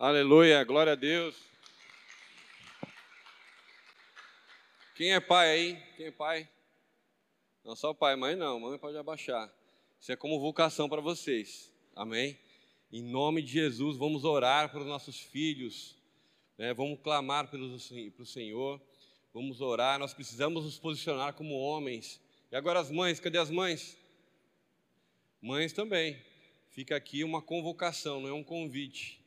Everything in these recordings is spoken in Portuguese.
Aleluia, glória a Deus. Quem é pai aí? Quem é pai? Não só pai, mãe não, mãe pode abaixar. Isso é como vocação para vocês. Amém? Em nome de Jesus, vamos orar para os nossos filhos, né? vamos clamar pelo, pelo Senhor, vamos orar. Nós precisamos nos posicionar como homens. E agora as mães, cadê as mães? Mães também. Fica aqui uma convocação, não é um convite.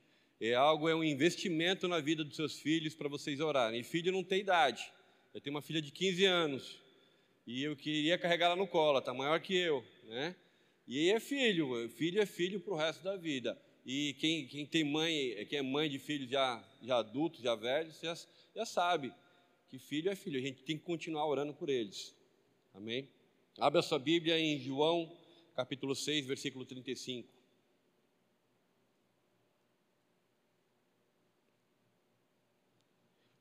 É algo, é um investimento na vida dos seus filhos para vocês orarem. E filho não tem idade. Eu tenho uma filha de 15 anos e eu queria carregá-la no colo, está maior que eu, né? E é filho, filho é filho para o resto da vida. E quem, quem tem mãe, quem é mãe de filhos já, já adultos, já velhos, já, já sabe que filho é filho. A gente tem que continuar orando por eles. Amém? Abra sua Bíblia em João, capítulo 6, versículo 35.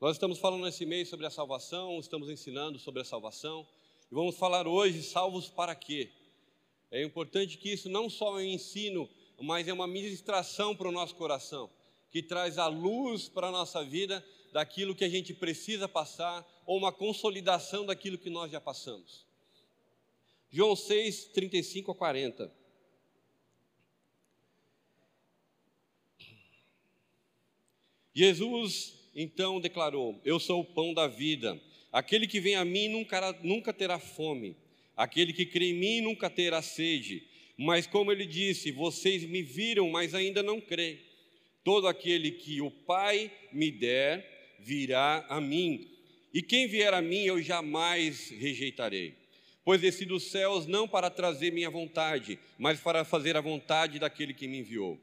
Nós estamos falando nesse mês sobre a salvação, estamos ensinando sobre a salvação, e vamos falar hoje salvos para quê? É importante que isso não só é um ensino, mas é uma ministração para o nosso coração, que traz a luz para a nossa vida daquilo que a gente precisa passar, ou uma consolidação daquilo que nós já passamos. João 6, 35 a 40. Jesus então declarou: Eu sou o pão da vida. Aquele que vem a mim nunca, nunca terá fome. Aquele que crê em mim nunca terá sede. Mas, como ele disse, vocês me viram, mas ainda não creem. Todo aquele que o Pai me der virá a mim. E quem vier a mim eu jamais rejeitarei. Pois desci dos céus não para trazer minha vontade, mas para fazer a vontade daquele que me enviou.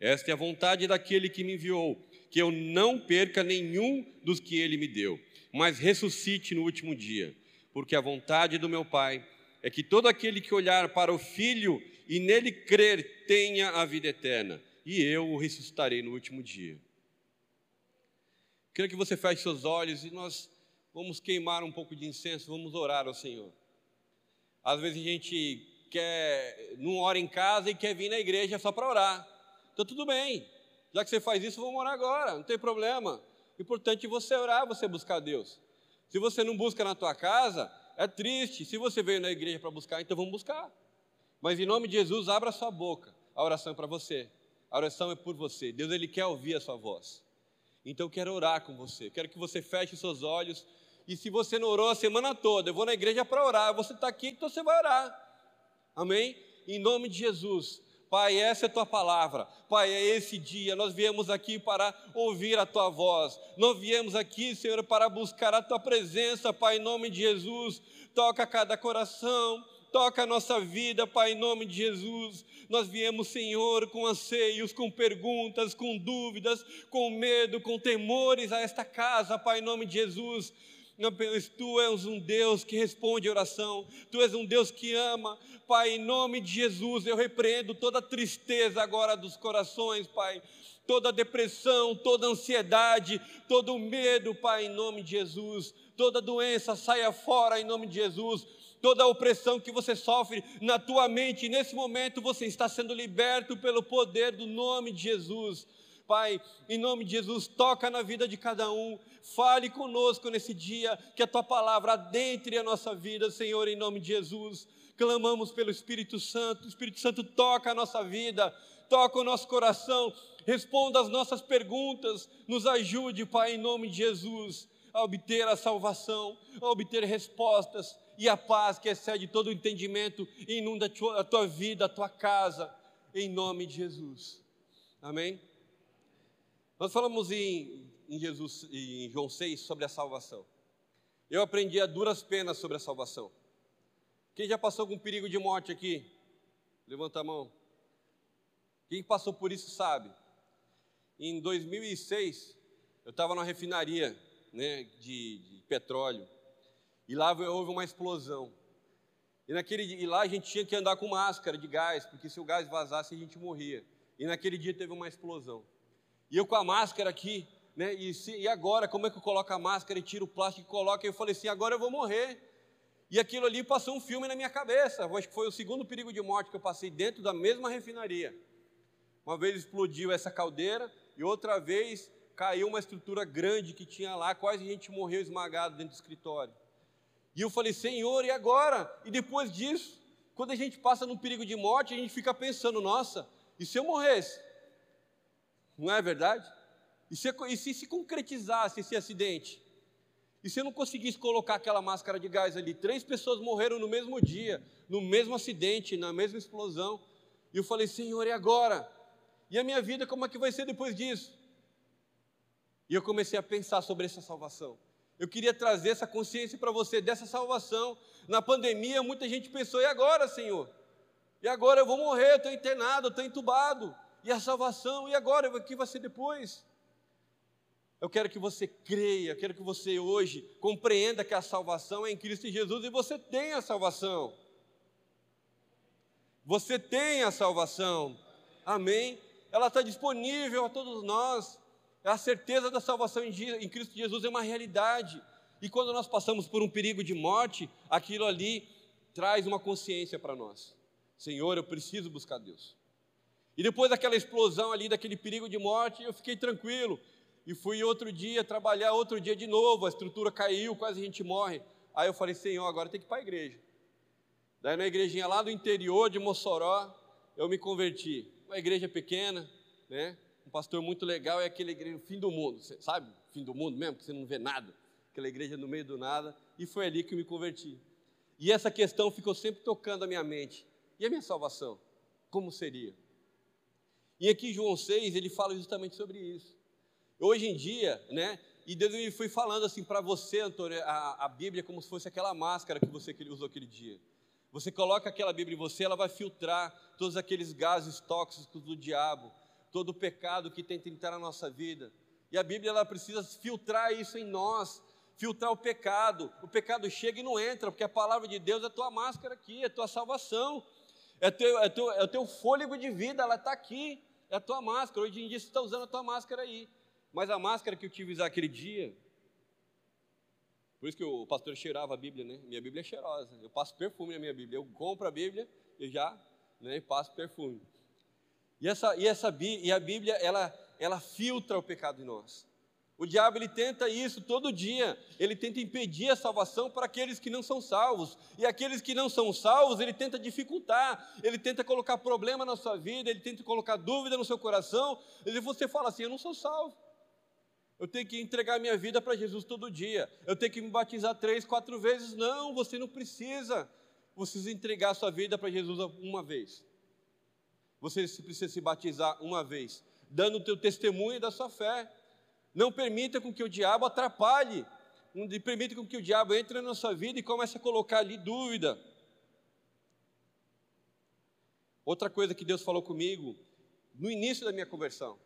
Esta é a vontade daquele que me enviou que eu não perca nenhum dos que ele me deu, mas ressuscite no último dia, porque a vontade do meu Pai é que todo aquele que olhar para o Filho e nele crer tenha a vida eterna, e eu o ressuscitarei no último dia. Quero que você feche seus olhos e nós vamos queimar um pouco de incenso, vamos orar ao Senhor. Às vezes a gente quer, não ora em casa e quer vir na igreja só para orar. Então tudo bem, já que você faz isso, vamos orar agora, não tem problema. Importante você orar, você buscar Deus. Se você não busca na tua casa, é triste. Se você veio na igreja para buscar, então vamos buscar. Mas em nome de Jesus, abra sua boca. A oração é para você. A oração é por você. Deus ele quer ouvir a sua voz. Então eu quero orar com você. Quero que você feche seus olhos. E se você não orou a semana toda, eu vou na igreja para orar. Você está aqui, então você vai orar. Amém? Em nome de Jesus. Pai, essa é a tua palavra. Pai, é esse dia. Nós viemos aqui para ouvir a tua voz. Nós viemos aqui, Senhor, para buscar a tua presença, Pai, em nome de Jesus. Toca cada coração, toca a nossa vida, Pai, em nome de Jesus. Nós viemos, Senhor, com anseios, com perguntas, com dúvidas, com medo, com temores a esta casa, Pai, em nome de Jesus. Tu és um Deus que responde oração, Tu és um Deus que ama. Pai, em nome de Jesus, eu repreendo toda tristeza agora dos corações, Pai, toda depressão, toda ansiedade, todo medo, Pai, em nome de Jesus. Toda doença saia fora em nome de Jesus toda a opressão que você sofre na tua mente, nesse momento você está sendo liberto pelo poder do nome de Jesus. Pai, em nome de Jesus, toca na vida de cada um, fale conosco nesse dia, que a tua palavra adentre a nossa vida, Senhor, em nome de Jesus. Clamamos pelo Espírito Santo, o Espírito Santo toca a nossa vida, toca o nosso coração, responda as nossas perguntas, nos ajude, Pai, em nome de Jesus, a obter a salvação, a obter respostas e a paz que excede todo o entendimento, inunda a tua, vida, a tua casa, em nome de Jesus. Amém? Nós falamos em, em, Jesus, em João 6 sobre a salvação. Eu aprendi a duras penas sobre a salvação. Quem já passou com perigo de morte aqui? Levanta a mão. Quem passou por isso sabe. Em 2006, eu estava na refinaria né, de, de, petróleo e lá houve uma explosão. E, naquele, e lá a gente tinha que andar com máscara de gás, porque se o gás vazasse a gente morria. E naquele dia teve uma explosão. E eu com a máscara aqui, né? E, se, e agora, como é que eu coloco a máscara e tiro o plástico e coloco? E eu falei assim: agora eu vou morrer. E aquilo ali passou um filme na minha cabeça. Acho que foi o segundo perigo de morte que eu passei dentro da mesma refinaria. Uma vez explodiu essa caldeira e outra vez caiu uma estrutura grande que tinha lá, quase a gente morreu esmagado dentro do escritório. E eu falei, Senhor, e agora? E depois disso, quando a gente passa num perigo de morte, a gente fica pensando, nossa, e se eu morresse? Não é verdade? E se, e se se concretizasse esse acidente? E se eu não conseguisse colocar aquela máscara de gás ali? Três pessoas morreram no mesmo dia, no mesmo acidente, na mesma explosão. E eu falei, Senhor, e agora? E a minha vida, como é que vai ser depois disso? E eu comecei a pensar sobre essa salvação. Eu queria trazer essa consciência para você dessa salvação. Na pandemia, muita gente pensou: e agora, Senhor? E agora eu vou morrer, estou internado, estou entubado. E a salvação? E agora? O que vai ser depois? Eu quero que você creia, quero que você hoje compreenda que a salvação é em Cristo Jesus e você tem a salvação. Você tem a salvação, amém? Ela está disponível a todos nós. A certeza da salvação em Cristo Jesus é uma realidade. E quando nós passamos por um perigo de morte, aquilo ali traz uma consciência para nós. Senhor, eu preciso buscar Deus. E depois daquela explosão ali, daquele perigo de morte, eu fiquei tranquilo. E fui outro dia trabalhar, outro dia de novo, a estrutura caiu, quase a gente morre. Aí eu falei, Senhor, agora tem que ir para a igreja. Daí na igrejinha lá do interior de Mossoró, eu me converti. Uma igreja pequena, né? um pastor muito legal é aquele igreja fim do mundo, sabe? Fim do mundo mesmo, que você não vê nada. Aquela igreja no meio do nada. E foi ali que eu me converti. E essa questão ficou sempre tocando a minha mente. E a minha salvação? Como seria? E aqui João 6, ele fala justamente sobre isso. Hoje em dia, né? E Deus me foi falando assim para você, Antônio, a, a Bíblia é como se fosse aquela máscara que você usou aquele dia. Você coloca aquela Bíblia em você, ela vai filtrar todos aqueles gases tóxicos do diabo, todo o pecado que tenta entrar na nossa vida. E a Bíblia ela precisa filtrar isso em nós, filtrar o pecado. O pecado chega e não entra, porque a palavra de Deus é a tua máscara aqui, é a tua salvação, é, teu, é, teu, é o teu fôlego de vida, ela está aqui, é a tua máscara. Hoje em dia você está usando a tua máscara aí, mas a máscara que eu tive usar aquele dia, por isso que o pastor cheirava a Bíblia, né? Minha Bíblia é cheirosa, eu passo perfume na minha Bíblia, eu compro a Bíblia e já né, passo perfume. E, essa, e, essa, e a Bíblia, ela, ela filtra o pecado em nós. O diabo ele tenta isso todo dia. Ele tenta impedir a salvação para aqueles que não são salvos. E aqueles que não são salvos, ele tenta dificultar, ele tenta colocar problema na sua vida, ele tenta colocar dúvida no seu coração. E você fala assim: Eu não sou salvo. Eu tenho que entregar minha vida para Jesus todo dia. Eu tenho que me batizar três, quatro vezes. Não, você não precisa. Você precisa entregar a sua vida para Jesus uma vez você precisa se batizar uma vez, dando o teu testemunho da sua fé. Não permita com que o diabo atrapalhe, não permita com que o diabo entre na sua vida e comece a colocar ali dúvida. Outra coisa que Deus falou comigo no início da minha conversão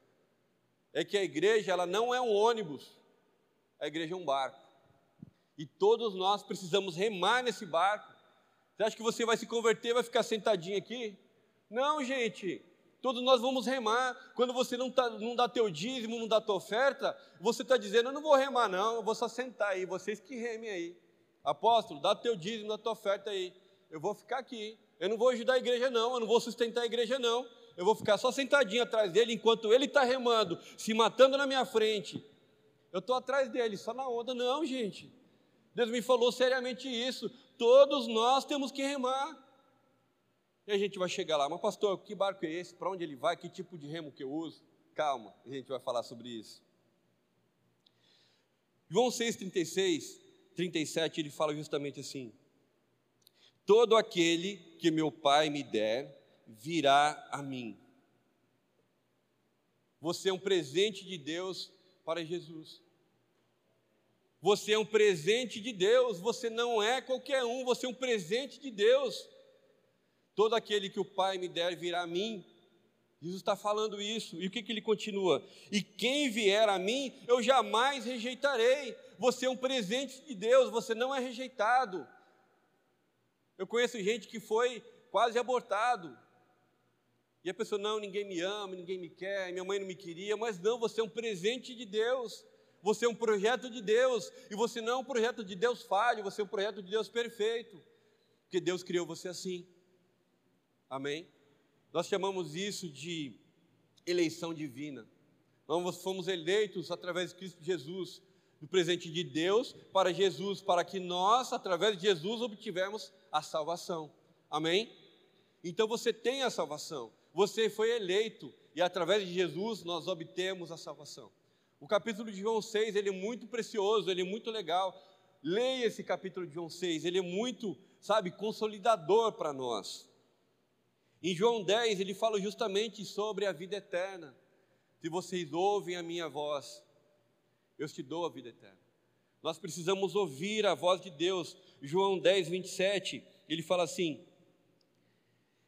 é que a igreja ela não é um ônibus, a igreja é um barco. E todos nós precisamos remar nesse barco. Você acha que você vai se converter, vai ficar sentadinho aqui? Não, gente, todos nós vamos remar. Quando você não, tá, não dá teu dízimo, não dá tua oferta, você está dizendo, eu não vou remar não, eu vou só sentar aí, vocês que remem aí. Apóstolo, dá teu dízimo, dá tua oferta aí. Eu vou ficar aqui. Eu não vou ajudar a igreja não, eu não vou sustentar a igreja não. Eu vou ficar só sentadinho atrás dele, enquanto ele está remando, se matando na minha frente. Eu estou atrás dele, só na onda. Não, gente. Deus me falou seriamente isso. Todos nós temos que remar. E a gente vai chegar lá, mas pastor, que barco é esse? Para onde ele vai? Que tipo de remo que eu uso? Calma, a gente vai falar sobre isso. João 6,36, 37, ele fala justamente assim: Todo aquele que meu Pai me der, virá a mim. Você é um presente de Deus para Jesus. Você é um presente de Deus, você não é qualquer um, você é um presente de Deus. Todo aquele que o Pai me der virá a mim. Jesus está falando isso. E o que, que ele continua? E quem vier a mim, eu jamais rejeitarei. Você é um presente de Deus, você não é rejeitado. Eu conheço gente que foi quase abortado. E a pessoa, não, ninguém me ama, ninguém me quer, minha mãe não me queria, mas não, você é um presente de Deus. Você é um projeto de Deus, e você não é um projeto de Deus falho, você é um projeto de Deus perfeito, porque Deus criou você assim. Amém? Nós chamamos isso de eleição divina. Nós fomos eleitos através de Cristo Jesus, do presente de Deus para Jesus, para que nós, através de Jesus, obtivemos a salvação. Amém? Então você tem a salvação, você foi eleito e através de Jesus nós obtemos a salvação. O capítulo de João 6, ele é muito precioso, ele é muito legal. Leia esse capítulo de João 6, ele é muito, sabe, consolidador para nós. Em João 10, ele fala justamente sobre a vida eterna. Se vocês ouvem a minha voz, eu te dou a vida eterna. Nós precisamos ouvir a voz de Deus. João 10, 27, ele fala assim: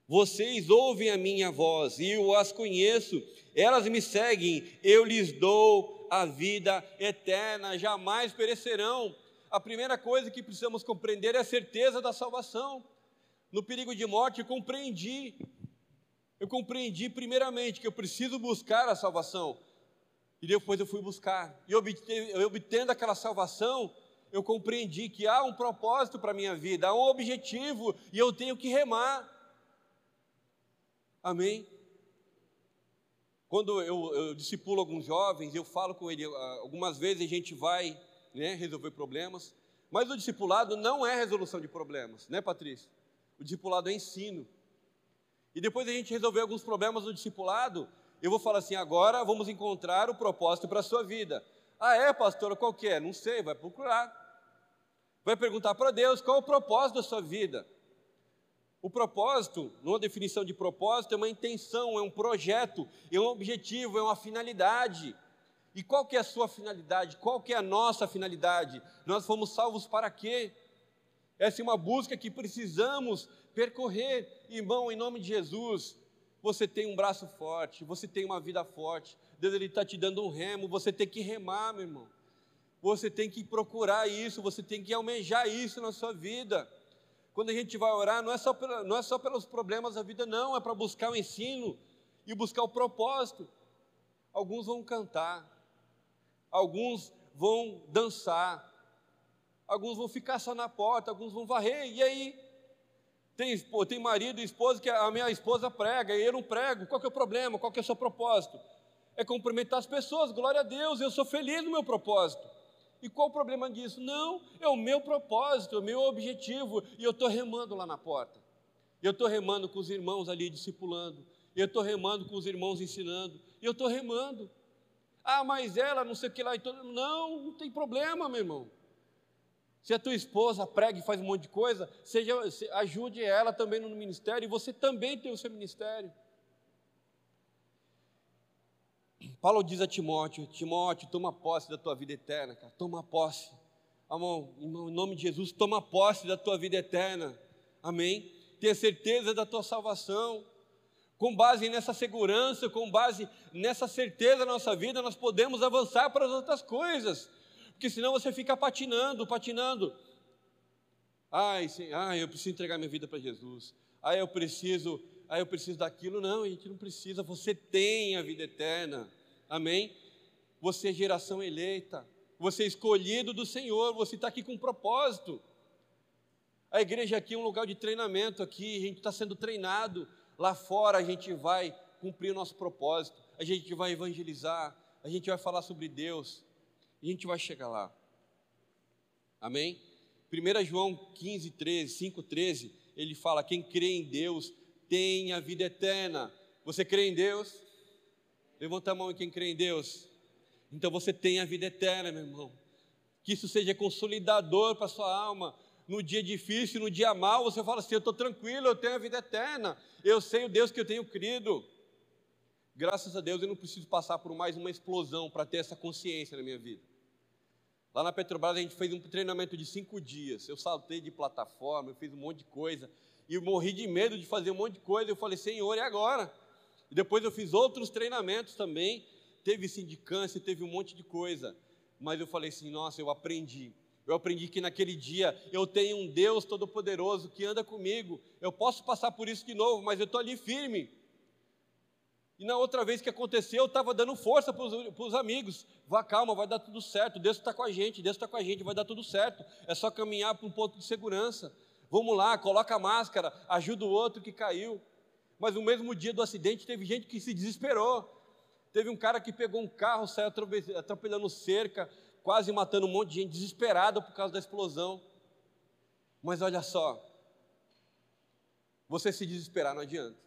Vocês ouvem a minha voz e eu as conheço, elas me seguem, eu lhes dou a vida eterna, jamais perecerão. A primeira coisa que precisamos compreender é a certeza da salvação. No perigo de morte, eu compreendi. Eu compreendi, primeiramente, que eu preciso buscar a salvação. E depois eu fui buscar. E obtendo aquela salvação, eu compreendi que há um propósito para a minha vida, há um objetivo, e eu tenho que remar. Amém? Quando eu, eu discipulo alguns jovens, eu falo com ele, ah, algumas vezes a gente vai né, resolver problemas, mas o discipulado não é resolução de problemas, né, Patrícia? O discipulado é ensino. E depois a gente resolver alguns problemas no discipulado, eu vou falar assim: agora vamos encontrar o propósito para a sua vida. Ah, é, pastor, qual que é? Não sei, vai procurar. Vai perguntar para Deus qual é o propósito da sua vida. O propósito, numa definição de propósito, é uma intenção, é um projeto, é um objetivo, é uma finalidade. E qual que é a sua finalidade? Qual que é a nossa finalidade? Nós fomos salvos para quê? Essa é uma busca que precisamos percorrer, irmão, em nome de Jesus. Você tem um braço forte, você tem uma vida forte. Deus ele está te dando um remo, você tem que remar, meu irmão. Você tem que procurar isso, você tem que almejar isso na sua vida. Quando a gente vai orar, não é só, não é só pelos problemas da vida, não, é para buscar o ensino e buscar o propósito. Alguns vão cantar, alguns vão dançar, alguns vão ficar só na porta, alguns vão varrer, e aí? Tem, tem marido e esposa que a minha esposa prega e eu não prego. Qual que é o problema? Qual que é o seu propósito? É cumprimentar as pessoas, glória a Deus, eu sou feliz no meu propósito. E qual o problema disso? Não, é o meu propósito, é o meu objetivo, e eu estou remando lá na porta. Eu estou remando com os irmãos ali discipulando, eu estou remando com os irmãos ensinando, eu estou remando. Ah, mas ela não sei o que lá, então, não, não tem problema, meu irmão. Se a tua esposa prega e faz um monte de coisa, seja, ajude ela também no ministério e você também tem o seu ministério. Paulo diz a Timóteo: Timóteo, toma posse da tua vida eterna, cara, toma posse. Amor, em nome de Jesus, toma posse da tua vida eterna. Amém? Tenha certeza da tua salvação. Com base nessa segurança, com base nessa certeza na nossa vida, nós podemos avançar para as outras coisas porque senão você fica patinando, patinando. Ai, sim, ai, eu preciso entregar minha vida para Jesus. Ai, eu preciso, ai, eu preciso daquilo. Não, a gente não precisa. Você tem a vida eterna. Amém? Você é geração eleita. Você é escolhido do Senhor. Você está aqui com um propósito. A igreja aqui é um lugar de treinamento. Aqui a gente está sendo treinado. Lá fora a gente vai cumprir o nosso propósito. A gente vai evangelizar. A gente vai falar sobre Deus. E a gente vai chegar lá. Amém? 1 João 15, 13, 5, 13, ele fala: quem crê em Deus tem a vida eterna. Você crê em Deus? Levanta a mão quem crê em Deus. Então você tem a vida eterna, meu irmão. Que isso seja consolidador para sua alma. No dia difícil, no dia mal, você fala assim: Eu estou tranquilo, eu tenho a vida eterna. Eu sei o Deus que eu tenho crido. Graças a Deus eu não preciso passar por mais uma explosão para ter essa consciência na minha vida. Lá na Petrobras a gente fez um treinamento de cinco dias. Eu saltei de plataforma, eu fiz um monte de coisa. E eu morri de medo de fazer um monte de coisa. Eu falei, Senhor, e agora? E depois eu fiz outros treinamentos também. Teve sindicância, teve um monte de coisa. Mas eu falei assim, nossa, eu aprendi. Eu aprendi que naquele dia eu tenho um Deus Todo-Poderoso que anda comigo. Eu posso passar por isso de novo, mas eu estou ali firme. E na outra vez que aconteceu, eu estava dando força para os amigos. Vá, calma, vai dar tudo certo. Deus está com a gente, Deus está com a gente, vai dar tudo certo. É só caminhar para um ponto de segurança. Vamos lá, coloca a máscara, ajuda o outro que caiu. Mas no mesmo dia do acidente, teve gente que se desesperou. Teve um cara que pegou um carro, saiu atropelando cerca, quase matando um monte de gente, desesperado por causa da explosão. Mas olha só, você se desesperar não adianta.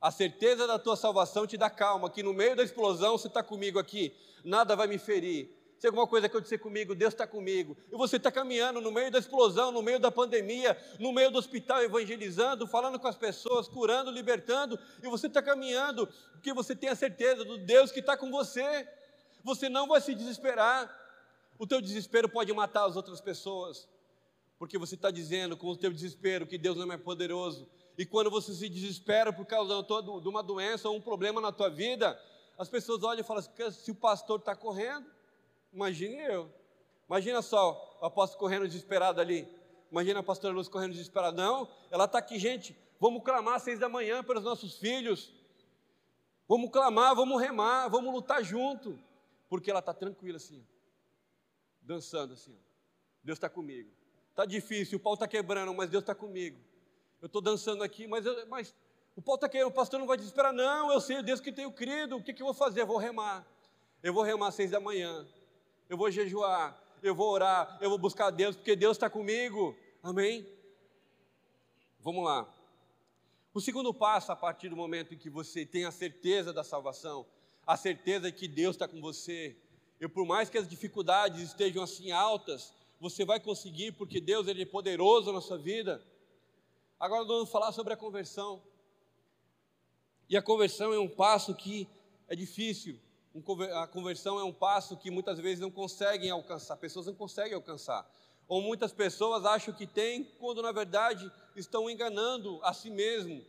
A certeza da tua salvação te dá calma, que no meio da explosão você está comigo aqui, nada vai me ferir, se alguma coisa acontecer comigo, Deus está comigo. E você está caminhando no meio da explosão, no meio da pandemia, no meio do hospital, evangelizando, falando com as pessoas, curando, libertando. E você está caminhando porque você tem a certeza do Deus que está com você. Você não vai se desesperar. O teu desespero pode matar as outras pessoas, porque você está dizendo com o teu desespero que Deus não é poderoso. E quando você se desespera por causa de uma doença ou um problema na tua vida, as pessoas olham e falam assim, se o pastor está correndo, Imagine eu. Imagina só o apóstolo correndo desesperado ali. Imagina a pastora Luz correndo desesperada. Não, ela está aqui, gente. Vamos clamar às seis da manhã pelos nossos filhos. Vamos clamar, vamos remar, vamos lutar junto. Porque ela está tranquila assim, dançando assim. Deus está comigo. Está difícil, o pau está quebrando, mas Deus está comigo. Eu estou dançando aqui, mas, eu, mas o pau está quebrando, o pastor não vai desesperar. Não, eu sei, Deus que tenho crido. O que, que eu vou fazer? Eu vou remar. Eu vou remar às seis da manhã eu vou jejuar, eu vou orar, eu vou buscar Deus, porque Deus está comigo. Amém? Vamos lá. O segundo passo, a partir do momento em que você tem a certeza da salvação, a certeza que Deus está com você, e por mais que as dificuldades estejam assim altas, você vai conseguir, porque Deus ele é poderoso na sua vida. Agora nós vamos falar sobre a conversão. E a conversão é um passo que é difícil, a conversão é um passo que muitas vezes não conseguem alcançar, pessoas não conseguem alcançar. Ou muitas pessoas acham que têm, quando na verdade estão enganando a si mesmo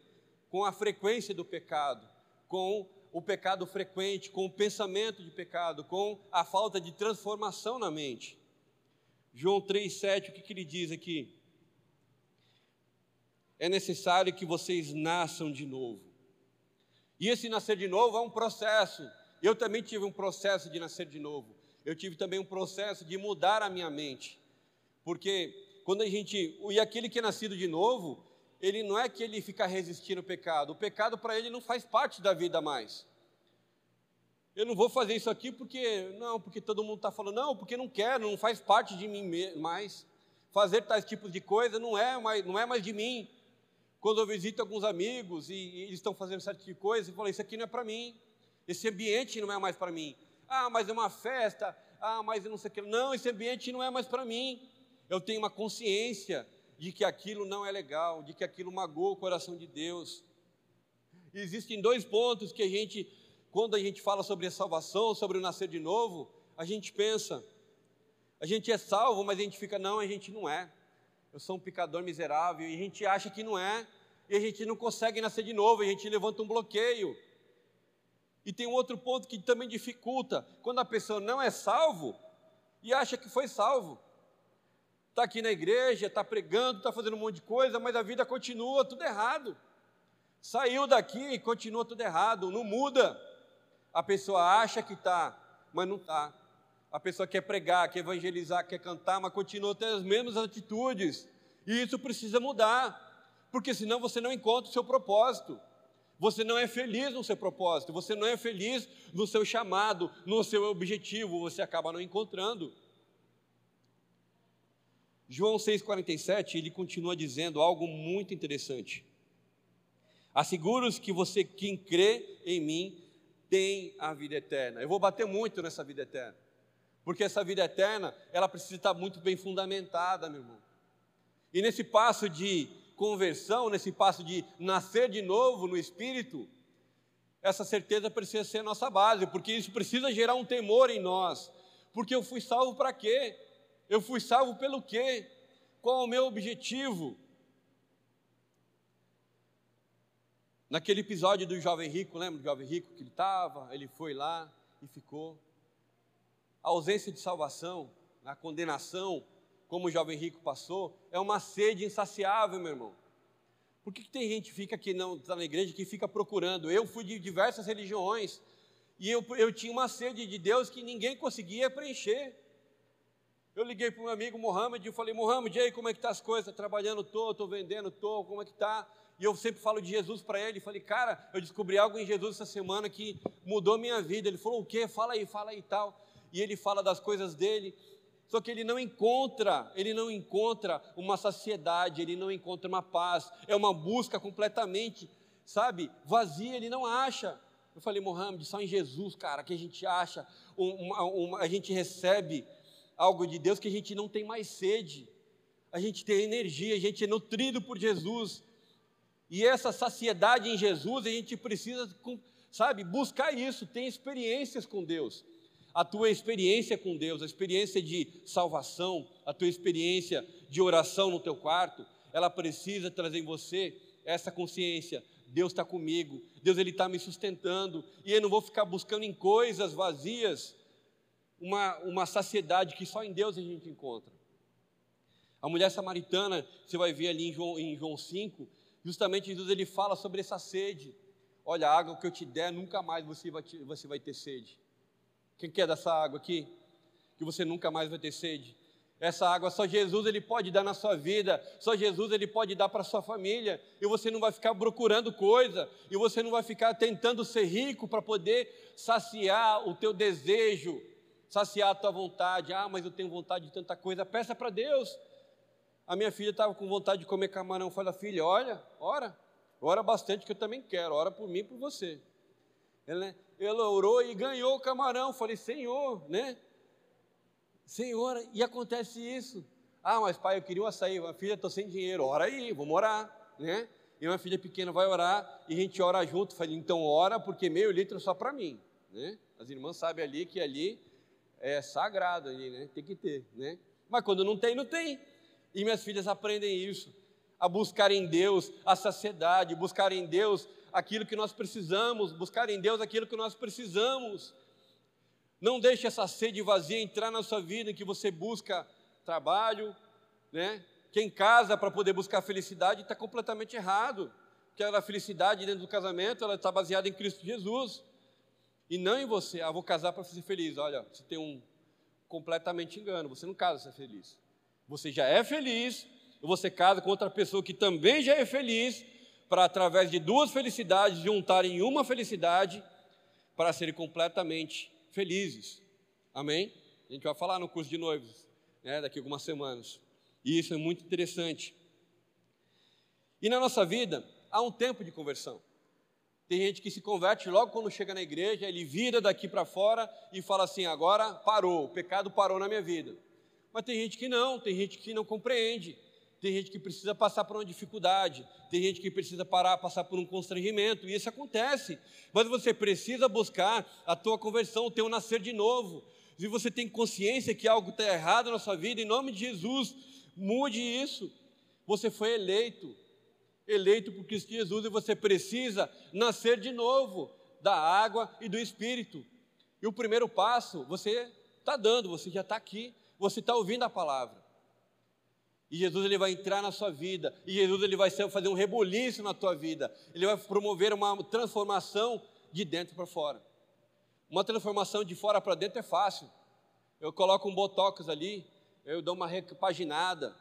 com a frequência do pecado, com o pecado frequente, com o pensamento de pecado, com a falta de transformação na mente. João 3,7, o que, que ele diz aqui? É necessário que vocês nasçam de novo. E esse nascer de novo é um processo eu também tive um processo de nascer de novo. Eu tive também um processo de mudar a minha mente. Porque quando a gente. E aquele que é nascido de novo, ele não é que ele fica resistindo ao pecado. O pecado para ele não faz parte da vida mais. Eu não vou fazer isso aqui porque. Não, porque todo mundo está falando. Não, porque não quero, não faz parte de mim mais. Fazer tais tipos de coisa não é mais, não é mais de mim. Quando eu visito alguns amigos e, e eles estão fazendo certo tipo de coisa, eu falo: Isso aqui não é para mim. Esse ambiente não é mais para mim. Ah, mas é uma festa. Ah, mas eu não sei o que. Não, esse ambiente não é mais para mim. Eu tenho uma consciência de que aquilo não é legal, de que aquilo magoa o coração de Deus. E existem dois pontos que a gente, quando a gente fala sobre a salvação, sobre o nascer de novo, a gente pensa, a gente é salvo, mas a gente fica, não, a gente não é. Eu sou um pecador miserável, e a gente acha que não é, e a gente não consegue nascer de novo, a gente levanta um bloqueio. E tem um outro ponto que também dificulta, quando a pessoa não é salvo e acha que foi salvo. Está aqui na igreja, está pregando, está fazendo um monte de coisa, mas a vida continua tudo errado. Saiu daqui e continua tudo errado, não muda. A pessoa acha que está, mas não está. A pessoa quer pregar, quer evangelizar, quer cantar, mas continua tendo as mesmas atitudes. E isso precisa mudar, porque senão você não encontra o seu propósito. Você não é feliz no seu propósito, você não é feliz no seu chamado, no seu objetivo, você acaba não encontrando. João 6,47, ele continua dizendo algo muito interessante. Asseguro-os que você, quem crê em mim, tem a vida eterna. Eu vou bater muito nessa vida eterna, porque essa vida eterna, ela precisa estar muito bem fundamentada, meu irmão. E nesse passo de conversão, nesse passo de nascer de novo no Espírito, essa certeza precisa ser nossa base, porque isso precisa gerar um temor em nós. Porque eu fui salvo para quê? Eu fui salvo pelo quê? Qual é o meu objetivo? Naquele episódio do jovem rico, lembra do jovem rico que ele estava? Ele foi lá e ficou. A ausência de salvação, a condenação, como o jovem rico passou, é uma sede insaciável, meu irmão. Por que, que tem gente que fica aqui não está na igreja que fica procurando? Eu fui de diversas religiões e eu, eu tinha uma sede de Deus que ninguém conseguia preencher. Eu liguei para o meu amigo Mohamed e falei, Mohamed, e aí como é que tá as coisas? Trabalhando, tô, tô vendendo, tô, como é que tá? E eu sempre falo de Jesus para ele. Falei, cara, eu descobri algo em Jesus essa semana que mudou minha vida. Ele falou, o quê? Fala aí, fala aí e tal. E ele fala das coisas dele. Só que ele não encontra, ele não encontra uma saciedade, ele não encontra uma paz. É uma busca completamente, sabe, vazia, ele não acha. Eu falei, Mohamed, só em Jesus, cara, que a gente acha, uma, uma, a gente recebe algo de Deus que a gente não tem mais sede. A gente tem energia, a gente é nutrido por Jesus. E essa saciedade em Jesus, a gente precisa, sabe, buscar isso, ter experiências com Deus. A tua experiência com Deus, a experiência de salvação, a tua experiência de oração no teu quarto, ela precisa trazer em você essa consciência. Deus está comigo, Deus ele está me sustentando, e eu não vou ficar buscando em coisas vazias uma, uma saciedade que só em Deus a gente encontra. A mulher samaritana, você vai ver ali em João, em João 5, Justamente Jesus ele fala sobre essa sede. Olha, a água que eu te der, nunca mais você vai, te, você vai ter sede. Quem quer dessa água aqui? Que você nunca mais vai ter sede. Essa água só Jesus ele pode dar na sua vida, só Jesus ele pode dar para sua família, e você não vai ficar procurando coisa, e você não vai ficar tentando ser rico para poder saciar o teu desejo, saciar a tua vontade. Ah, mas eu tenho vontade de tanta coisa. Peça para Deus. A minha filha estava com vontade de comer camarão. Falei, filha, olha, ora, ora bastante que eu também quero, ora por mim e por você. Ela, ela orou e ganhou o camarão. Falei, Senhor, né? Senhor, e acontece isso. Ah, mas pai, eu queria um açaí. Minha filha, estou sem dinheiro. Ora aí, vamos orar, né? E uma filha pequena vai orar e a gente ora junto. Falei, então ora, porque meio litro é só para mim, né? As irmãs sabem ali que ali é sagrado, ali, né? Tem que ter, né? Mas quando não tem, não tem. E minhas filhas aprendem isso, a buscar em Deus a saciedade, buscar em Deus aquilo que nós precisamos, buscar em Deus aquilo que nós precisamos. Não deixe essa sede vazia entrar na sua vida em que você busca trabalho, né? Quem casa para poder buscar felicidade está completamente errado. Que a felicidade dentro do casamento ela está baseada em Cristo Jesus e não em você. Ah, vou casar para ser feliz. Olha, você tem um completamente engano. Você não casa para ser feliz você já é feliz, você casa com outra pessoa que também já é feliz, para através de duas felicidades juntarem em uma felicidade, para serem completamente felizes. Amém? A gente vai falar no curso de noivos, né, daqui a algumas semanas. E isso é muito interessante. E na nossa vida, há um tempo de conversão. Tem gente que se converte logo quando chega na igreja, ele vira daqui para fora e fala assim: agora parou, o pecado parou na minha vida. Mas tem gente que não, tem gente que não compreende, tem gente que precisa passar por uma dificuldade, tem gente que precisa parar, passar por um constrangimento, e isso acontece. Mas você precisa buscar a tua conversão, o teu nascer de novo. Se você tem consciência que algo está errado na sua vida, em nome de Jesus, mude isso. Você foi eleito, eleito por Cristo Jesus, e você precisa nascer de novo da água e do Espírito. E o primeiro passo você está dando, você já está aqui você está ouvindo a palavra. E Jesus ele vai entrar na sua vida, e Jesus ele vai fazer um reboliço na tua vida. Ele vai promover uma transformação de dentro para fora. Uma transformação de fora para dentro é fácil. Eu coloco um botox ali, eu dou uma repaginada,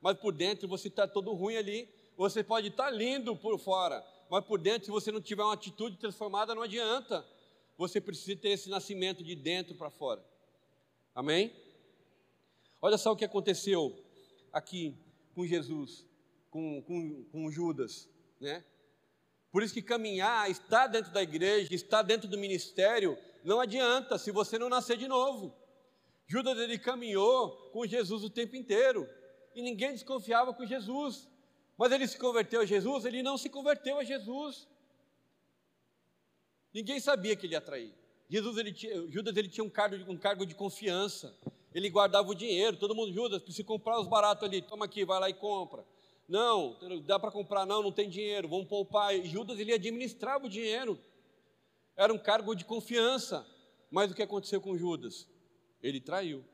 mas por dentro você está todo ruim ali. Você pode estar tá lindo por fora, mas por dentro, se você não tiver uma atitude transformada, não adianta. Você precisa ter esse nascimento de dentro para fora. Amém? Olha só o que aconteceu aqui com Jesus, com, com, com Judas, né? Por isso que caminhar, estar dentro da igreja, estar dentro do ministério, não adianta se você não nascer de novo. Judas ele caminhou com Jesus o tempo inteiro e ninguém desconfiava com Jesus. Mas ele se converteu a Jesus, ele não se converteu a Jesus. Ninguém sabia que ele ia trair. Jesus, ele tinha, Judas ele tinha um cargo, um cargo de confiança ele guardava o dinheiro, todo mundo, Judas, precisa comprar os baratos ali, toma aqui, vai lá e compra. Não, dá para comprar, não, não tem dinheiro, vamos poupar. E Judas, ele administrava o dinheiro, era um cargo de confiança. Mas o que aconteceu com Judas? Ele traiu.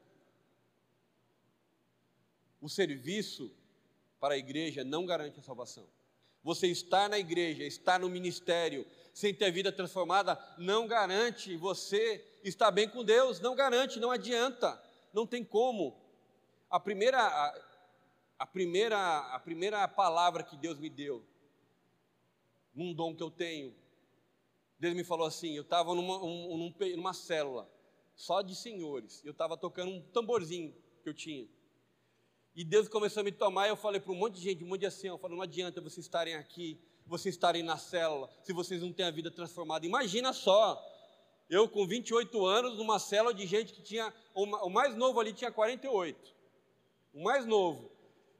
O serviço para a igreja não garante a salvação. Você estar na igreja, estar no ministério, sem ter a vida transformada, não garante você estar bem com Deus, não garante, não adianta não tem como. A primeira, a, a, primeira, a primeira palavra que Deus me deu num dom que eu tenho. Deus me falou assim: eu estava numa, um, numa célula, só de senhores, eu estava tocando um tamborzinho que eu tinha. E Deus começou a me tomar, e eu falei para um monte de gente, um monte de assim, eu falei, não adianta vocês estarem aqui, vocês estarem na célula, se vocês não têm a vida transformada. Imagina só, eu com 28 anos, numa célula de gente que tinha, o mais novo ali tinha 48, o mais novo.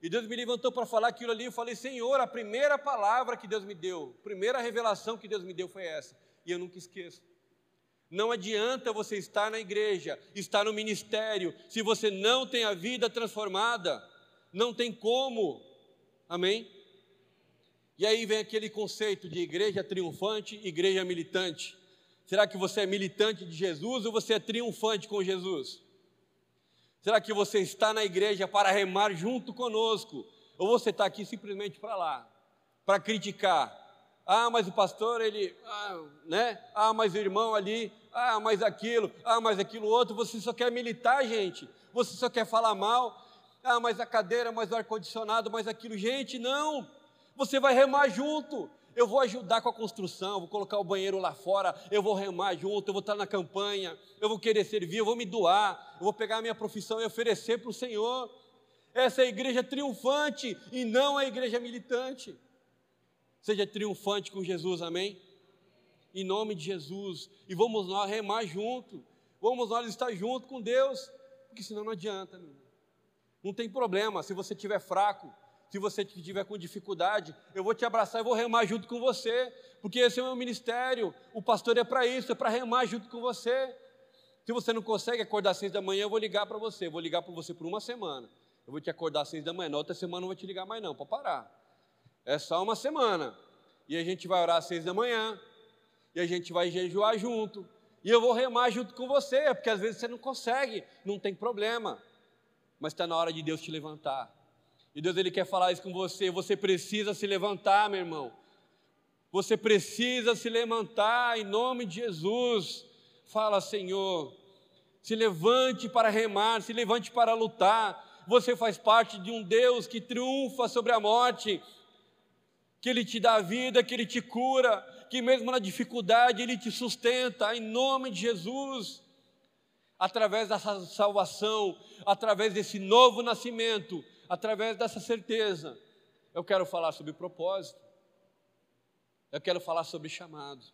E Deus me levantou para falar aquilo ali, eu falei, Senhor, a primeira palavra que Deus me deu, a primeira revelação que Deus me deu foi essa, e eu nunca esqueço. Não adianta você estar na igreja, estar no ministério, se você não tem a vida transformada, não tem como, amém? E aí vem aquele conceito de igreja triunfante, igreja militante. Será que você é militante de Jesus ou você é triunfante com Jesus? Será que você está na igreja para remar junto conosco? Ou você está aqui simplesmente para lá, para criticar? Ah, mas o pastor, ele, ah, né? Ah, mas o irmão ali, ah, mas aquilo, ah, mas aquilo outro. Você só quer militar, gente. Você só quer falar mal. Ah, mas a cadeira, mas o ar-condicionado, mas aquilo. Gente, não. Você vai remar junto eu vou ajudar com a construção, vou colocar o banheiro lá fora, eu vou remar junto, eu vou estar na campanha, eu vou querer servir, eu vou me doar, eu vou pegar a minha profissão e oferecer para o Senhor. Essa é a igreja triunfante e não a igreja militante. Seja triunfante com Jesus, amém? Em nome de Jesus. E vamos nós remar junto, vamos nós estar junto com Deus, porque senão não adianta. Não tem problema se você estiver fraco se você estiver com dificuldade, eu vou te abraçar e vou remar junto com você, porque esse é o meu ministério. O pastor é para isso, é para remar junto com você. Se você não consegue acordar às seis da manhã, eu vou ligar para você. Eu vou ligar para você por uma semana. Eu vou te acordar às seis da manhã. Na outra semana eu não vou te ligar mais, não, para parar. É só uma semana. E a gente vai orar às seis da manhã. E a gente vai jejuar junto. E eu vou remar junto com você, porque às vezes você não consegue, não tem problema. Mas está na hora de Deus te levantar. E Deus ele quer falar isso com você. Você precisa se levantar, meu irmão. Você precisa se levantar em nome de Jesus. Fala, Senhor. Se levante para remar, se levante para lutar. Você faz parte de um Deus que triunfa sobre a morte, que Ele te dá vida, que Ele te cura, que mesmo na dificuldade Ele te sustenta, em nome de Jesus. Através dessa salvação, através desse novo nascimento, através dessa certeza, eu quero falar sobre propósito, eu quero falar sobre chamado.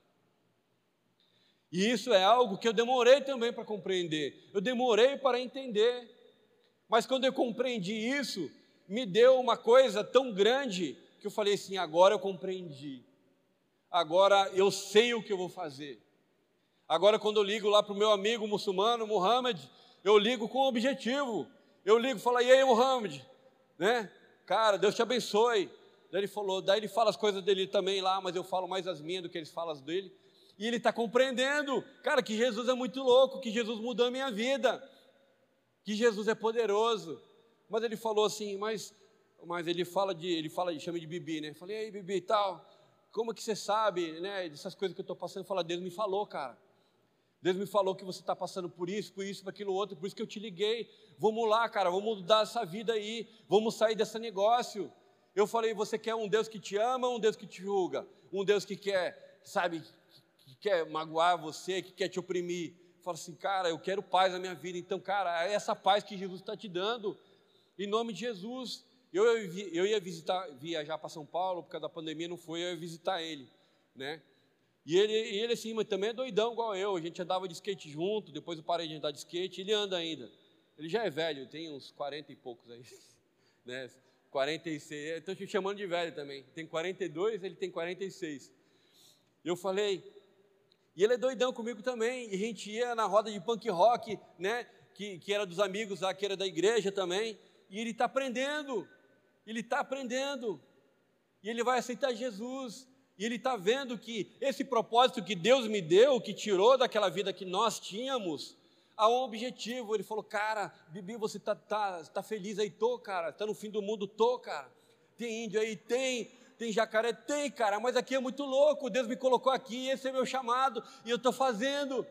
E isso é algo que eu demorei também para compreender, eu demorei para entender, mas quando eu compreendi isso, me deu uma coisa tão grande que eu falei assim: agora eu compreendi, agora eu sei o que eu vou fazer. Agora, quando eu ligo lá para o meu amigo muçulmano, Muhammad, eu ligo com objetivo. Eu ligo e falo, e aí, Muhammad, né? Cara, Deus te abençoe. Daí ele falou, daí ele fala as coisas dele também lá, mas eu falo mais as minhas do que eles falam as dele. E ele está compreendendo, cara, que Jesus é muito louco, que Jesus mudou a minha vida, que Jesus é poderoso. Mas ele falou assim, mas, mas ele fala de, ele fala, chama de Bibi, né? Eu falei, aí Bibi, tal, como que você sabe, né? Dessas coisas que eu estou passando, fala, Deus me falou, cara. Deus me falou que você está passando por isso, por isso, por aquilo outro, por isso que eu te liguei. Vamos lá, cara, vamos mudar essa vida aí, vamos sair desse negócio. Eu falei, você quer um Deus que te ama um Deus que te julga? Um Deus que quer, sabe, que quer magoar você, que quer te oprimir. Fala assim, cara, eu quero paz na minha vida. Então, cara, é essa paz que Jesus está te dando, em nome de Jesus. Eu, eu, eu ia visitar, viajar para São Paulo, por causa da pandemia, não foi, eu ia visitar ele, né? E ele, ele assim, mas também é doidão igual eu. A gente andava de skate junto, depois eu parei de andar de skate, ele anda ainda. Ele já é velho, tem uns 40 e poucos aí. Né? 46, estou te chamando de velho também. Tem 42, ele tem 46. Eu falei, e ele é doidão comigo também. E a gente ia na roda de punk rock, né? Que, que era dos amigos lá, que era da igreja também. E ele está aprendendo. Ele está aprendendo. E ele vai aceitar Jesus e ele está vendo que esse propósito que Deus me deu, que tirou daquela vida que nós tínhamos, há um objetivo. Ele falou, cara, Bibi, você está tá, tá feliz aí? Tô, cara. Está no fim do mundo? Tô, cara. Tem índio aí? Tem. Tem jacaré? Tem, cara. Mas aqui é muito louco. Deus me colocou aqui, esse é meu chamado, e eu estou fazendo.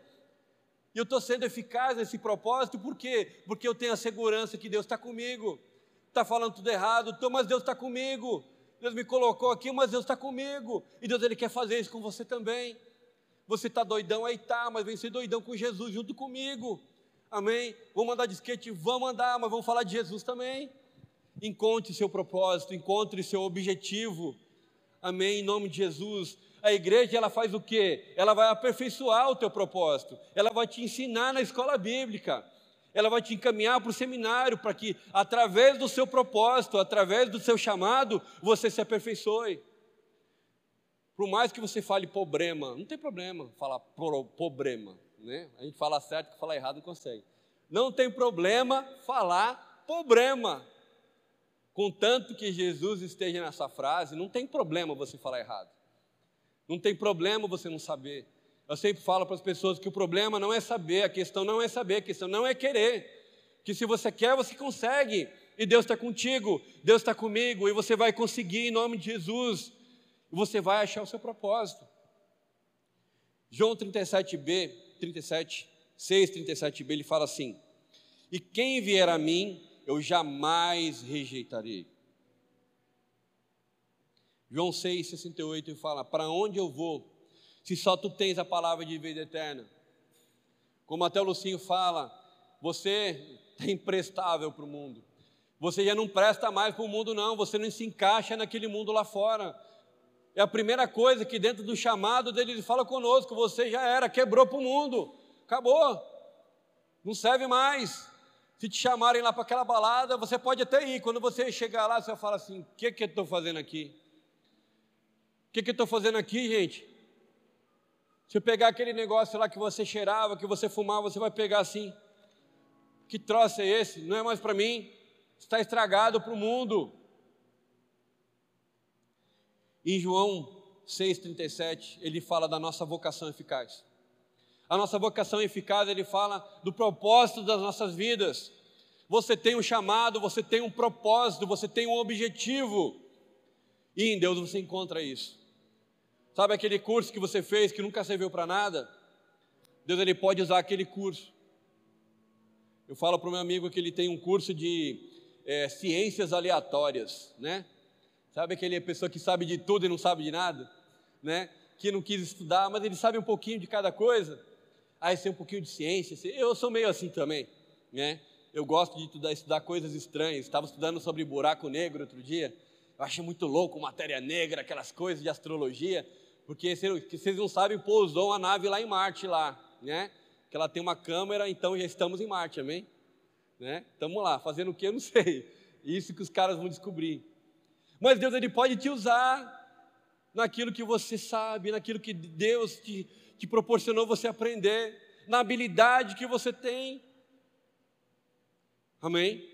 E eu estou sendo eficaz nesse propósito, por quê? Porque eu tenho a segurança que Deus está comigo. Está falando tudo errado, tô, mas Deus está comigo Deus me colocou aqui, mas Deus está comigo. E Deus ele quer fazer isso com você também. Você está doidão, aí tá, mas vem ser doidão com Jesus junto comigo. Amém? Vamos andar de skate? Vamos andar, mas vamos falar de Jesus também. Encontre seu propósito, encontre seu objetivo. Amém? Em nome de Jesus. A igreja ela faz o quê? Ela vai aperfeiçoar o teu propósito. Ela vai te ensinar na escola bíblica ela vai te encaminhar para o seminário, para que, através do seu propósito, através do seu chamado, você se aperfeiçoe. Por mais que você fale problema, não tem problema falar problema, né? A gente fala certo que falar errado não consegue. Não tem problema falar problema. Contanto que Jesus esteja nessa frase, não tem problema você falar errado. Não tem problema você não saber. Eu sempre falo para as pessoas que o problema não é saber, a questão não é saber, a questão não é querer. Que se você quer, você consegue. E Deus está contigo, Deus está comigo, e você vai conseguir em nome de Jesus. E você vai achar o seu propósito. João 37b, 37, 6, 37b, ele fala assim: E quem vier a mim, eu jamais rejeitarei. João 6, 68, ele fala: Para onde eu vou, se só tu tens a palavra de vida eterna. Como até o Lucinho fala, você é imprestável para o mundo. Você já não presta mais para o mundo, não. Você não se encaixa naquele mundo lá fora. É a primeira coisa que dentro do chamado dele ele fala conosco: você já era, quebrou para o mundo, acabou, não serve mais. Se te chamarem lá para aquela balada, você pode até ir. Quando você chegar lá, você fala assim: o que, que eu estou fazendo aqui? O que, que eu estou fazendo aqui, gente? Se eu pegar aquele negócio lá que você cheirava, que você fumava, você vai pegar assim. Que troço é esse? Não é mais para mim. Está estragado para o mundo. Em João 6,37, ele fala da nossa vocação eficaz. A nossa vocação eficaz, ele fala do propósito das nossas vidas. Você tem um chamado, você tem um propósito, você tem um objetivo. E em Deus você encontra isso. Sabe aquele curso que você fez que nunca serviu para nada? Deus ele pode usar aquele curso. Eu falo para o meu amigo que ele tem um curso de é, ciências aleatórias, né? Sabe aquele pessoa que sabe de tudo e não sabe de nada, né? Que não quis estudar, mas ele sabe um pouquinho de cada coisa. Aí tem um pouquinho de ciência. Eu sou meio assim também, né? Eu gosto de estudar, estudar coisas estranhas. Estava estudando sobre buraco negro outro dia. Eu achei muito louco matéria negra, aquelas coisas de astrologia porque vocês não sabem, pousou uma nave lá em Marte, lá, né? Que ela tem uma câmera, então já estamos em Marte, amém? Né? Estamos lá, fazendo o que? Eu não sei. Isso que os caras vão descobrir. Mas Deus, Ele pode te usar naquilo que você sabe, naquilo que Deus te, te proporcionou você aprender, na habilidade que você tem. Amém?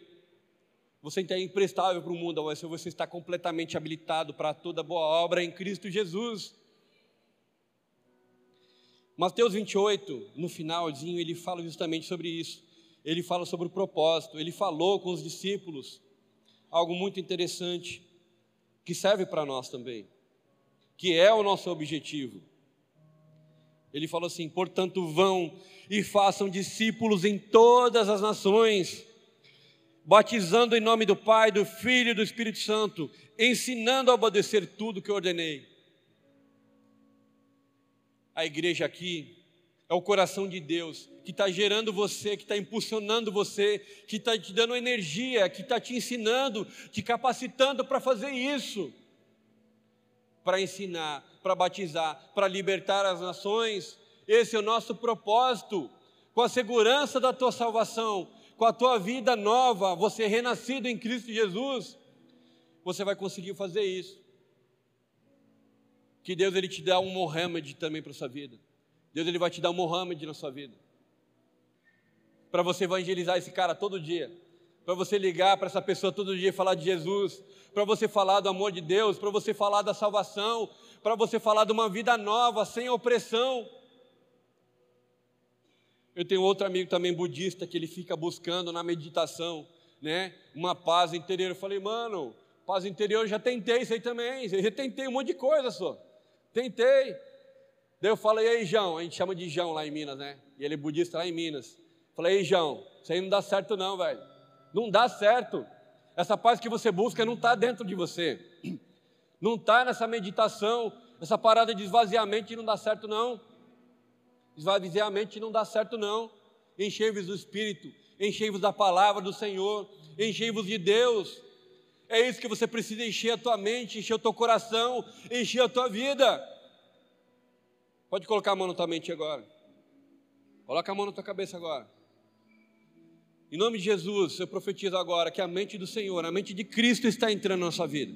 Você é imprestável para o mundo, mas você está completamente habilitado para toda boa obra em Cristo Jesus. Mateus 28, no finalzinho, ele fala justamente sobre isso. Ele fala sobre o propósito. Ele falou com os discípulos algo muito interessante que serve para nós também, que é o nosso objetivo. Ele falou assim: portanto, vão e façam discípulos em todas as nações, batizando em nome do Pai, do Filho e do Espírito Santo, ensinando a obedecer tudo que ordenei a igreja aqui é o coração de Deus, que está gerando você, que está impulsionando você, que está te dando energia, que está te ensinando, te capacitando para fazer isso, para ensinar, para batizar, para libertar as nações. Esse é o nosso propósito, com a segurança da tua salvação, com a tua vida nova, você renascido em Cristo Jesus, você vai conseguir fazer isso que Deus ele te dá um Mohammed também para sua vida. Deus ele vai te dar um Mohammed na sua vida. Para você evangelizar esse cara todo dia. Para você ligar para essa pessoa todo dia e falar de Jesus. Para você falar do amor de Deus. Para você falar da salvação. Para você falar de uma vida nova, sem opressão. Eu tenho outro amigo também budista que ele fica buscando na meditação, né? Uma paz interior. Eu falei, mano, paz interior eu já tentei isso aí também. Eu já tentei um monte de coisa só. Tentei. Daí eu falei, ei, João, a gente chama de João lá em Minas, né? E ele é budista lá em Minas. Falei, ei, João, isso aí não dá certo não, velho. Não dá certo. Essa paz que você busca não está dentro de você. Não está nessa meditação, essa parada de esvaziamento não dá certo, não. Esvaziamento não dá certo, não. Enchei-vos do Espírito, enchei-vos da palavra do Senhor, enchei-vos de Deus. É isso que você precisa encher a tua mente, encher o teu coração, encher a tua vida. Pode colocar a mão na tua mente agora. Coloca a mão na tua cabeça agora. Em nome de Jesus, eu profetizo agora que a mente do Senhor, a mente de Cristo está entrando na nossa vida.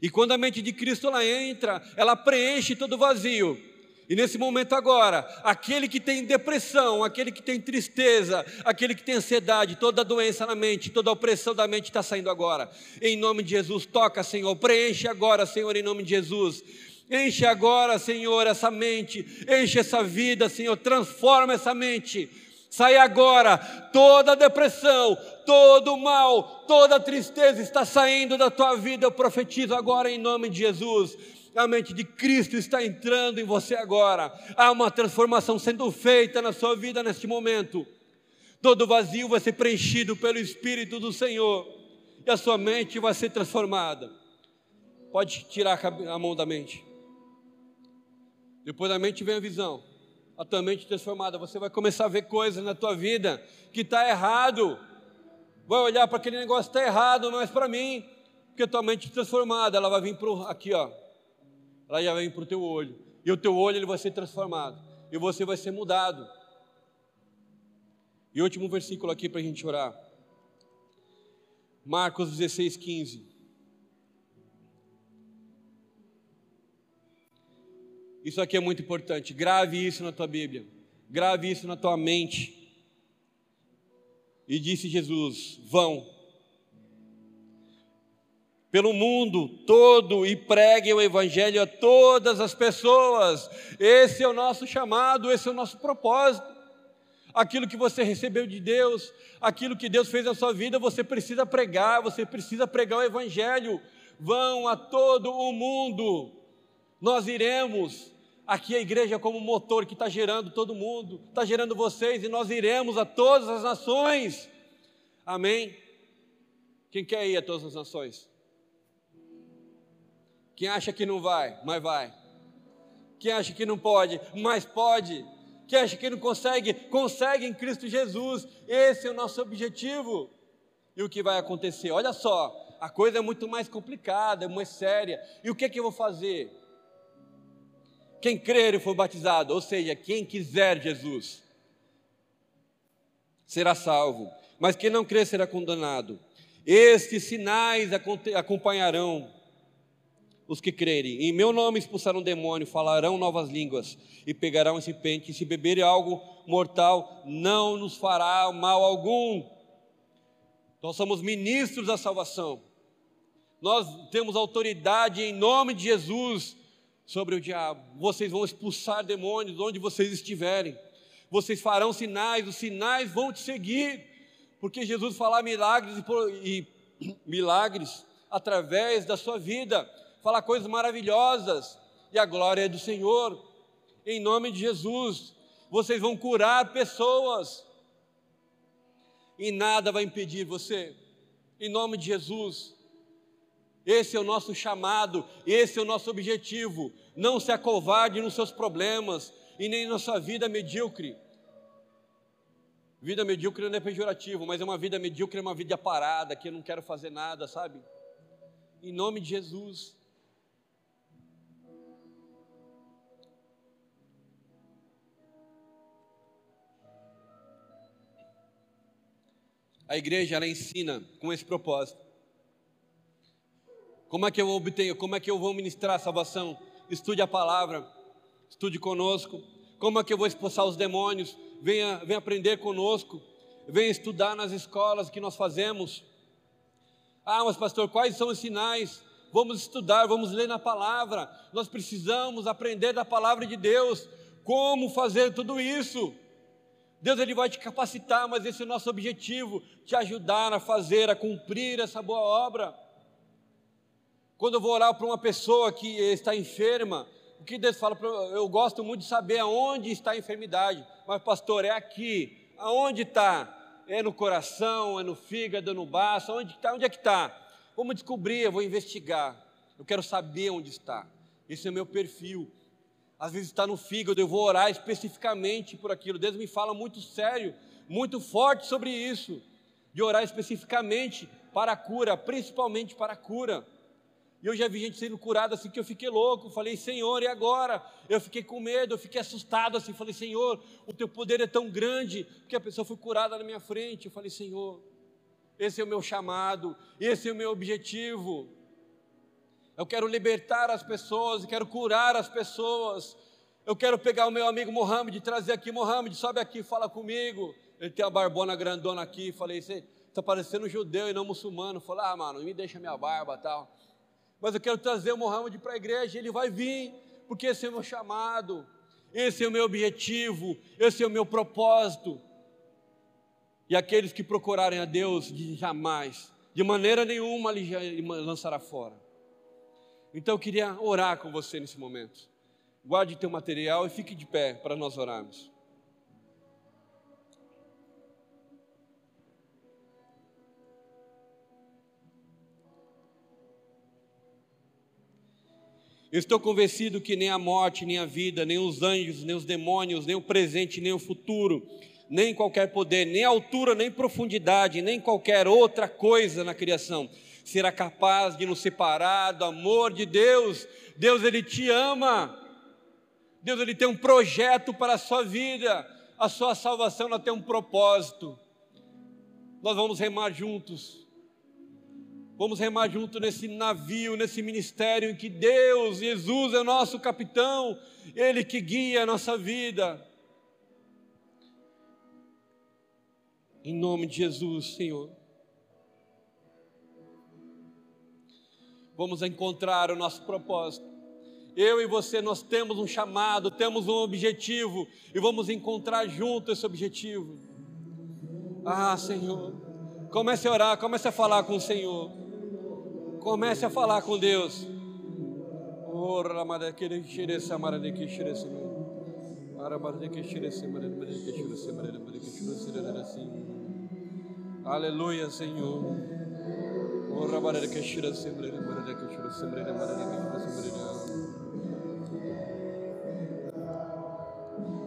E quando a mente de Cristo ela entra, ela preenche todo vazio. E nesse momento agora, aquele que tem depressão, aquele que tem tristeza, aquele que tem ansiedade, toda doença na mente, toda opressão da mente está saindo agora. Em nome de Jesus, toca, Senhor, preenche agora, Senhor, em nome de Jesus. Enche agora, Senhor, essa mente, enche essa vida, Senhor, transforma essa mente. Sai agora, toda depressão, todo mal, toda tristeza está saindo da tua vida. Eu profetizo agora em nome de Jesus. A mente de Cristo está entrando em você agora. Há uma transformação sendo feita na sua vida neste momento. Todo vazio vai ser preenchido pelo Espírito do Senhor e a sua mente vai ser transformada. Pode tirar a mão da mente. Depois da mente vem a visão. A tua mente transformada, você vai começar a ver coisas na tua vida que está errado. Vai olhar para aquele negócio está errado, não é para mim, porque tua mente transformada, ela vai vir para aqui, ó. Ela já vem para o teu olho. E o teu olho ele vai ser transformado. E você vai ser mudado. E último versículo aqui para a gente orar. Marcos 16, 15. Isso aqui é muito importante. Grave isso na tua Bíblia. Grave isso na tua mente. E disse Jesus: Vão pelo mundo todo e preguem o Evangelho a todas as pessoas. Esse é o nosso chamado, esse é o nosso propósito. Aquilo que você recebeu de Deus, aquilo que Deus fez na sua vida, você precisa pregar, você precisa pregar o Evangelho. Vão a todo o mundo. Nós iremos Aqui a igreja é como motor que está gerando todo mundo, está gerando vocês, e nós iremos a todas as nações. Amém? Quem quer ir a todas as nações? Quem acha que não vai, mas vai. Quem acha que não pode, mas pode. Quem acha que não consegue, consegue em Cristo Jesus. Esse é o nosso objetivo. E o que vai acontecer? Olha só, a coisa é muito mais complicada, é mais séria. E o que, é que eu vou fazer? Quem crer e for batizado, ou seja, quem quiser Jesus, será salvo, mas quem não crer será condenado. Estes sinais acompanharão os que crerem. Em meu nome expulsarão demônio, falarão novas línguas e pegarão esse pente. E se beberem algo mortal, não nos fará mal algum. Nós somos ministros da salvação. Nós temos autoridade em nome de Jesus sobre o diabo. Vocês vão expulsar demônios onde vocês estiverem. Vocês farão sinais, os sinais vão te seguir. Porque Jesus falar milagres e, e milagres através da sua vida, falar coisas maravilhosas, e a glória é do Senhor. Em nome de Jesus, vocês vão curar pessoas. E nada vai impedir você. Em nome de Jesus, esse é o nosso chamado, esse é o nosso objetivo. Não se acovarde nos seus problemas e nem na sua vida medíocre. Vida medíocre não é pejorativo, mas é uma vida medíocre, é uma vida parada, que eu não quero fazer nada, sabe? Em nome de Jesus. A igreja ela ensina com esse propósito. Como é que eu obtenho? Como é que eu vou ministrar a salvação? Estude a palavra, estude conosco. Como é que eu vou expulsar os demônios? Venha, venha aprender conosco. Venha estudar nas escolas que nós fazemos. Ah, mas pastor, quais são os sinais? Vamos estudar, vamos ler na palavra. Nós precisamos aprender da palavra de Deus. Como fazer tudo isso? Deus ele vai te capacitar, mas esse é o nosso objetivo, te ajudar a fazer, a cumprir essa boa obra. Quando eu vou orar para uma pessoa que está enferma, o que Deus fala? Eu gosto muito de saber aonde está a enfermidade. Mas, pastor, é aqui. Aonde está? É no coração, é no fígado, é no baço? Onde está? Onde é que está? Vamos descobrir, eu vou investigar. Eu quero saber onde está. Esse é o meu perfil. Às vezes está no fígado, eu vou orar especificamente por aquilo. Deus me fala muito sério, muito forte sobre isso, de orar especificamente para a cura, principalmente para a cura. E eu já vi gente sendo curada assim que eu fiquei louco. Falei, Senhor, e agora? Eu fiquei com medo, eu fiquei assustado assim. Falei, Senhor, o teu poder é tão grande que a pessoa foi curada na minha frente. Eu falei, Senhor, esse é o meu chamado, esse é o meu objetivo. Eu quero libertar as pessoas, quero curar as pessoas. Eu quero pegar o meu amigo Mohamed trazer aqui, Mohamed, sobe aqui, fala comigo. Ele tem a barbona grandona aqui. Falei, você está parecendo judeu e não muçulmano. Falei, ah, mano, me deixa minha barba tal mas eu quero trazer o Mohamed para a igreja, ele vai vir, porque esse é o meu chamado, esse é o meu objetivo, esse é o meu propósito. E aqueles que procurarem a Deus, jamais, de maneira nenhuma, lhe lançará fora. Então eu queria orar com você nesse momento. Guarde teu material e fique de pé para nós orarmos. Eu estou convencido que nem a morte, nem a vida, nem os anjos, nem os demônios, nem o presente, nem o futuro, nem qualquer poder, nem altura, nem profundidade, nem qualquer outra coisa na criação será capaz de nos separar do amor de Deus. Deus, Ele te ama. Deus, Ele tem um projeto para a sua vida. A sua salvação, ela tem um propósito. Nós vamos remar juntos. Vamos remar junto nesse navio, nesse ministério em que Deus, Jesus é nosso capitão, Ele que guia a nossa vida. Em nome de Jesus, Senhor. Vamos encontrar o nosso propósito. Eu e você, nós temos um chamado, temos um objetivo e vamos encontrar junto esse objetivo. Ah, Senhor, comece a orar, comece a falar com o Senhor. Comece a falar com Deus. Aleluia, Senhor.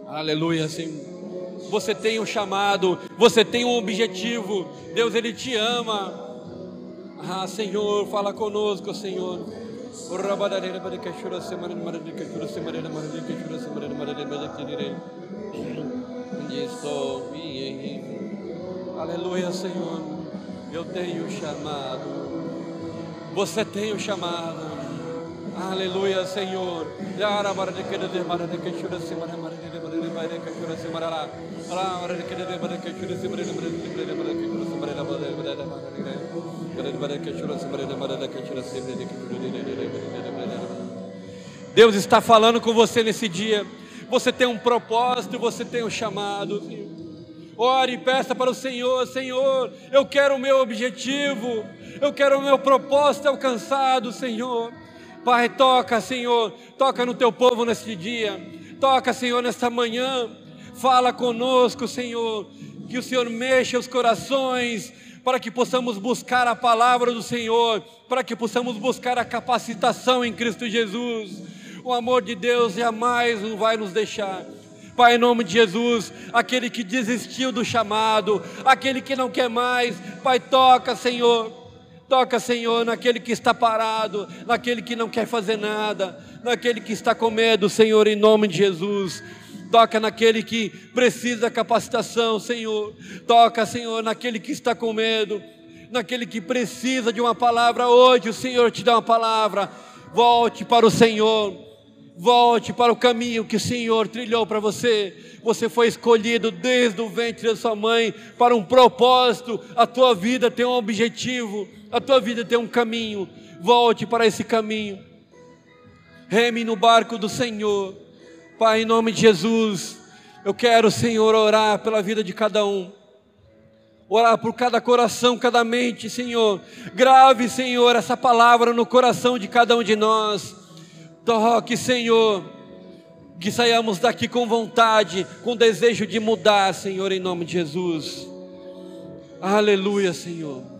Aleluia, Senhor. Você tem um chamado, você tem um objetivo. Deus ele te ama. Ah, Senhor, fala conosco, Senhor. Aleluia, Senhor. Eu tenho chamado. Você tem o chamado. Aleluia, Senhor. Deus está falando com você nesse dia. Você tem um propósito, você tem um chamado. Ore e peça para o Senhor: Senhor, eu quero o meu objetivo, eu quero o meu propósito alcançado, Senhor. Pai, toca, Senhor, toca no teu povo neste dia, toca, Senhor, nesta manhã. Fala conosco, Senhor, que o Senhor mexa os corações, para que possamos buscar a palavra do Senhor, para que possamos buscar a capacitação em Cristo Jesus. O amor de Deus jamais não vai nos deixar. Pai, em nome de Jesus, aquele que desistiu do chamado, aquele que não quer mais, Pai, toca, Senhor. Toca, Senhor, naquele que está parado, naquele que não quer fazer nada, naquele que está com medo, Senhor, em nome de Jesus. Toca naquele que precisa da capacitação, Senhor. Toca, Senhor, naquele que está com medo, naquele que precisa de uma palavra hoje. O Senhor te dá uma palavra. Volte para o Senhor. Volte para o caminho que o Senhor trilhou para você. Você foi escolhido desde o ventre da sua mãe para um propósito. A tua vida tem um objetivo. A tua vida tem um caminho. Volte para esse caminho. Reme no barco do Senhor. Pai, em nome de Jesus, eu quero, Senhor, orar pela vida de cada um. Orar por cada coração, cada mente, Senhor. Grave, Senhor, essa palavra no coração de cada um de nós. Toque, Senhor. Que saiamos daqui com vontade, com desejo de mudar, Senhor, em nome de Jesus. Aleluia, Senhor.